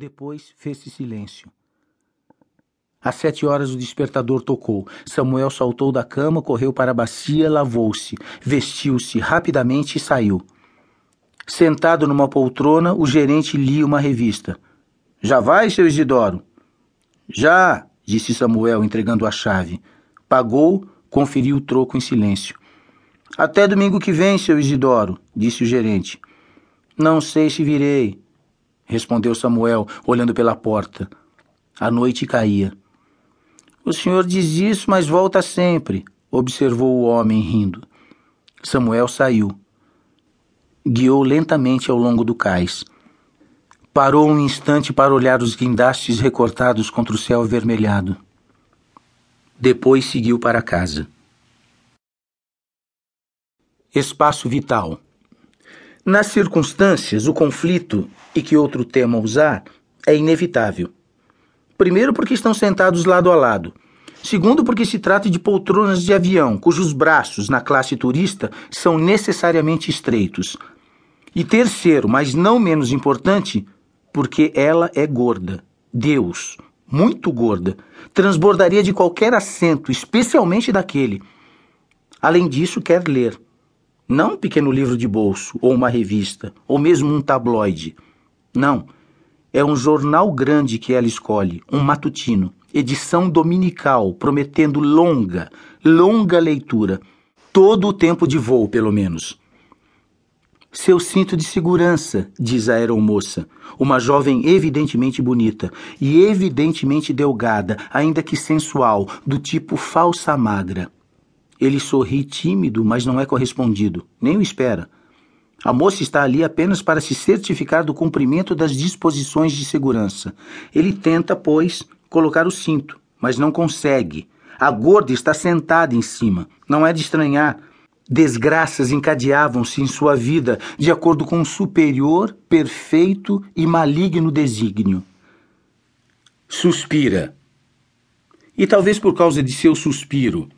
Depois fez-se silêncio. Às sete horas o despertador tocou. Samuel saltou da cama, correu para a bacia, lavou-se, vestiu-se rapidamente e saiu. Sentado numa poltrona, o gerente lia uma revista. Já vai, seu Isidoro? Já, disse Samuel, entregando a chave. Pagou, conferiu o troco em silêncio. Até domingo que vem, seu Isidoro, disse o gerente. Não sei se virei, respondeu Samuel, olhando pela porta. A noite caía. O senhor diz isso, mas volta sempre, observou o homem rindo. Samuel saiu. Guiou lentamente ao longo do cais. Parou um instante para olhar os guindastes recortados contra o céu avermelhado. Depois seguiu para casa. Espaço vital. Nas circunstâncias, o conflito, e que outro tema usar, é inevitável. Primeiro, porque estão sentados lado a lado. Segundo, porque se trata de poltronas de avião, cujos braços, na classe turista, são necessariamente estreitos. E terceiro, mas não menos importante, porque ela é gorda. Deus, muito gorda, transbordaria de qualquer assento, especialmente daquele. Além disso, quer ler. Não um pequeno livro de bolso, ou uma revista, ou mesmo um tabloide. Não é um jornal grande que ela escolhe, um matutino, edição dominical, prometendo longa, longa leitura, todo o tempo de voo, pelo menos. Seu cinto de segurança, diz a aeromoça, uma jovem evidentemente bonita e evidentemente delgada, ainda que sensual, do tipo falsa magra. Ele sorri tímido, mas não é correspondido, nem o espera. A moça está ali apenas para se certificar do cumprimento das disposições de segurança. Ele tenta, pois, colocar o cinto, mas não consegue. A gorda está sentada em cima. Não é de estranhar. Desgraças encadeavam-se em sua vida de acordo com um superior, perfeito e maligno desígnio. Suspira. E talvez por causa de seu suspiro,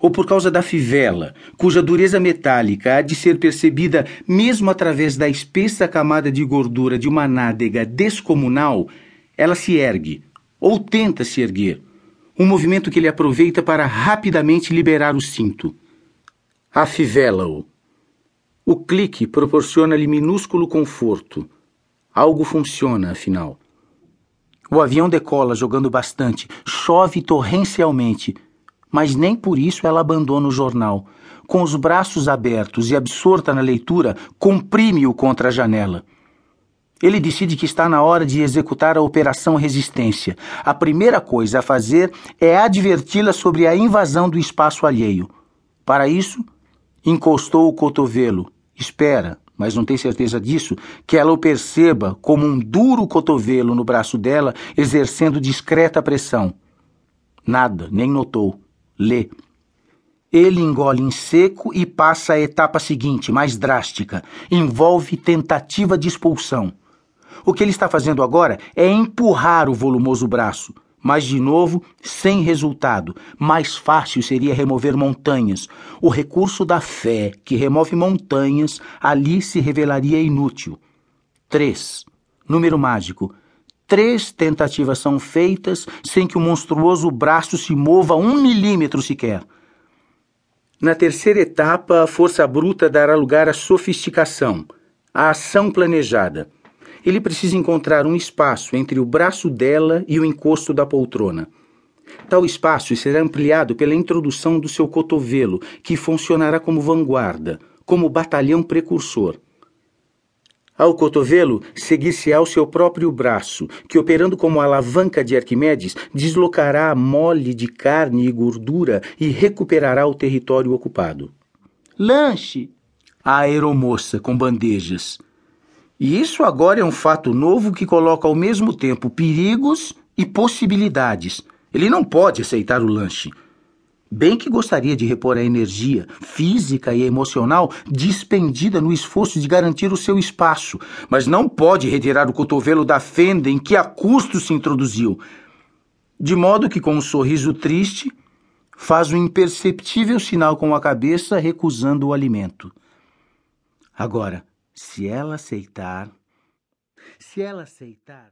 ou por causa da fivela, cuja dureza metálica há de ser percebida mesmo através da espessa camada de gordura de uma nádega descomunal, ela se ergue, ou tenta se erguer, um movimento que ele aproveita para rapidamente liberar o cinto. Afivela-o. O clique proporciona-lhe minúsculo conforto. Algo funciona, afinal. O avião decola jogando bastante, chove torrencialmente mas nem por isso ela abandona o jornal. Com os braços abertos e absorta na leitura, comprime-o contra a janela. Ele decide que está na hora de executar a Operação Resistência. A primeira coisa a fazer é adverti-la sobre a invasão do espaço alheio. Para isso, encostou o cotovelo. Espera, mas não tem certeza disso, que ela o perceba como um duro cotovelo no braço dela, exercendo discreta pressão. Nada, nem notou lê. Ele engole em seco e passa à etapa seguinte, mais drástica. Envolve tentativa de expulsão. O que ele está fazendo agora é empurrar o volumoso braço, mas de novo, sem resultado. Mais fácil seria remover montanhas. O recurso da fé, que remove montanhas, ali se revelaria inútil. 3. Número mágico Três tentativas são feitas sem que o monstruoso braço se mova um milímetro sequer. Na terceira etapa, a força bruta dará lugar à sofisticação, à ação planejada. Ele precisa encontrar um espaço entre o braço dela e o encosto da poltrona. Tal espaço será ampliado pela introdução do seu cotovelo, que funcionará como vanguarda, como batalhão precursor. Ao cotovelo, seguir-se-á o seu próprio braço, que, operando como alavanca de Arquimedes, deslocará a mole de carne e gordura e recuperará o território ocupado. Lanche! A aeromoça com bandejas. E isso agora é um fato novo que coloca ao mesmo tempo perigos e possibilidades. Ele não pode aceitar o lanche. Bem que gostaria de repor a energia física e emocional despendida no esforço de garantir o seu espaço, mas não pode retirar o cotovelo da fenda em que a custo se introduziu. De modo que, com um sorriso triste, faz um imperceptível sinal com a cabeça, recusando o alimento. Agora, se ela aceitar. Se ela aceitar.